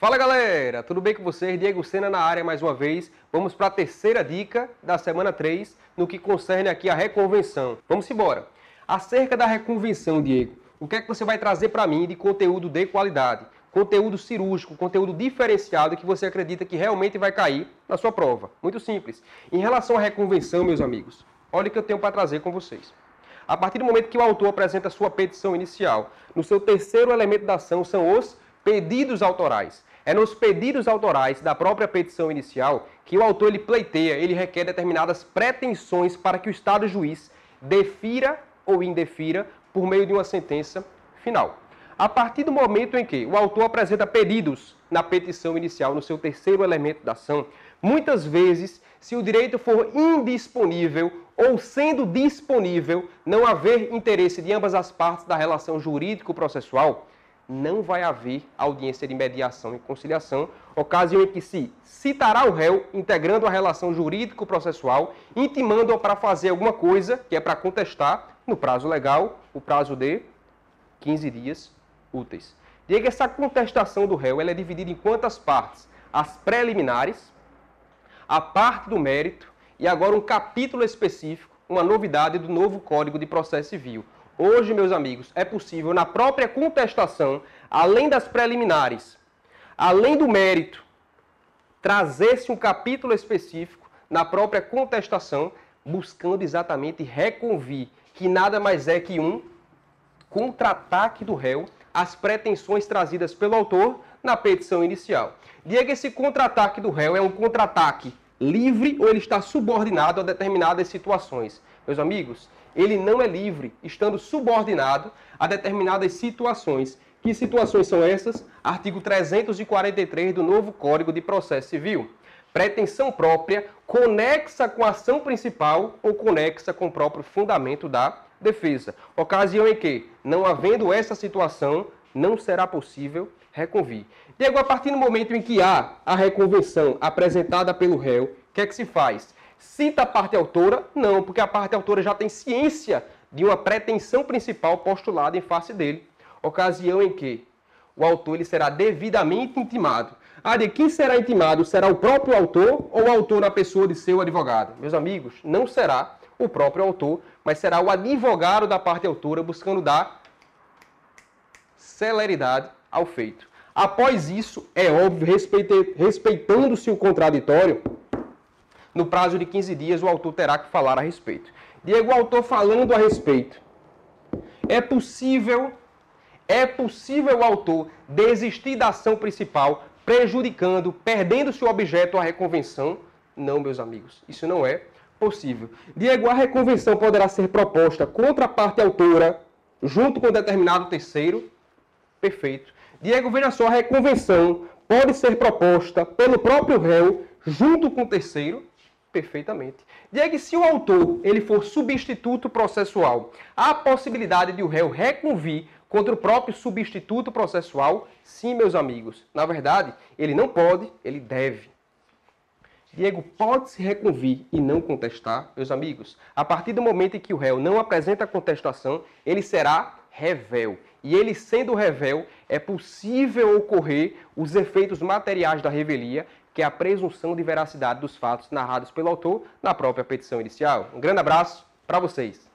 Fala galera, tudo bem com vocês? Diego Sena na área mais uma vez. Vamos para a terceira dica da semana 3 no que concerne aqui a reconvenção. Vamos embora. Acerca da reconvenção, Diego, o que é que você vai trazer para mim de conteúdo de qualidade? Conteúdo cirúrgico, conteúdo diferenciado que você acredita que realmente vai cair na sua prova. Muito simples. Em relação à reconvenção, meus amigos, olha o que eu tenho para trazer com vocês. A partir do momento que o autor apresenta a sua petição inicial, no seu terceiro elemento da ação são os pedidos autorais. É nos pedidos autorais da própria petição inicial que o autor ele pleiteia, ele requer determinadas pretensões para que o Estado juiz defira ou indefira por meio de uma sentença final. A partir do momento em que o autor apresenta pedidos na petição inicial, no seu terceiro elemento da ação, muitas vezes, se o direito for indisponível ou sendo disponível, não haver interesse de ambas as partes da relação jurídico-processual, não vai haver audiência de mediação e conciliação, ocasião em que se citará o réu integrando a relação jurídico-processual, intimando-o para fazer alguma coisa que é para contestar no prazo legal, o prazo de 15 dias úteis. Diga essa contestação do réu ela é dividida em quantas partes? As preliminares, a parte do mérito e agora um capítulo específico, uma novidade do novo Código de Processo Civil. Hoje, meus amigos, é possível, na própria contestação, além das preliminares, além do mérito, trazer-se um capítulo específico na própria contestação, buscando exatamente reconvir, que nada mais é que um contra-ataque do réu às pretensões trazidas pelo autor na petição inicial. Diga esse contra-ataque do réu é um contra-ataque livre ou ele está subordinado a determinadas situações. Meus amigos, ele não é livre, estando subordinado a determinadas situações. Que situações são essas? Artigo 343 do novo Código de Processo Civil. Pretensão própria conexa com a ação principal ou conexa com o próprio fundamento da defesa. Ocasião em que, não havendo essa situação, não será possível reconvir. Diego, a partir do momento em que há a reconvenção apresentada pelo réu, o que é que se faz? Cita a parte autora? Não, porque a parte autora já tem ciência de uma pretensão principal postulada em face dele. Ocasião em que o autor ele será devidamente intimado. Ah, de quem será intimado? Será o próprio autor ou o autor na pessoa de seu advogado? Meus amigos, não será o próprio autor, mas será o advogado da parte autora buscando dar celeridade ao feito. Após isso, é óbvio, respeitando-se o contraditório, no prazo de 15 dias o autor terá que falar a respeito. Diego, o autor falando a respeito. É possível, é possível o autor desistir da ação principal, prejudicando, perdendo-se o objeto à reconvenção? Não, meus amigos, isso não é possível. Diego, a reconvenção poderá ser proposta contra a parte autora, junto com determinado terceiro? Perfeito. Diego, veja só, a reconvenção pode ser proposta pelo próprio réu, junto com o terceiro? Perfeitamente. Diego, se o autor ele for substituto processual, há a possibilidade de o réu reconvir contra o próprio substituto processual? Sim, meus amigos. Na verdade, ele não pode, ele deve. Diego pode se reconvir e não contestar, meus amigos. A partir do momento em que o réu não apresenta contestação, ele será revel. E ele sendo revel, é possível ocorrer os efeitos materiais da revelia, que é a presunção de veracidade dos fatos narrados pelo autor na própria petição inicial. Um grande abraço para vocês.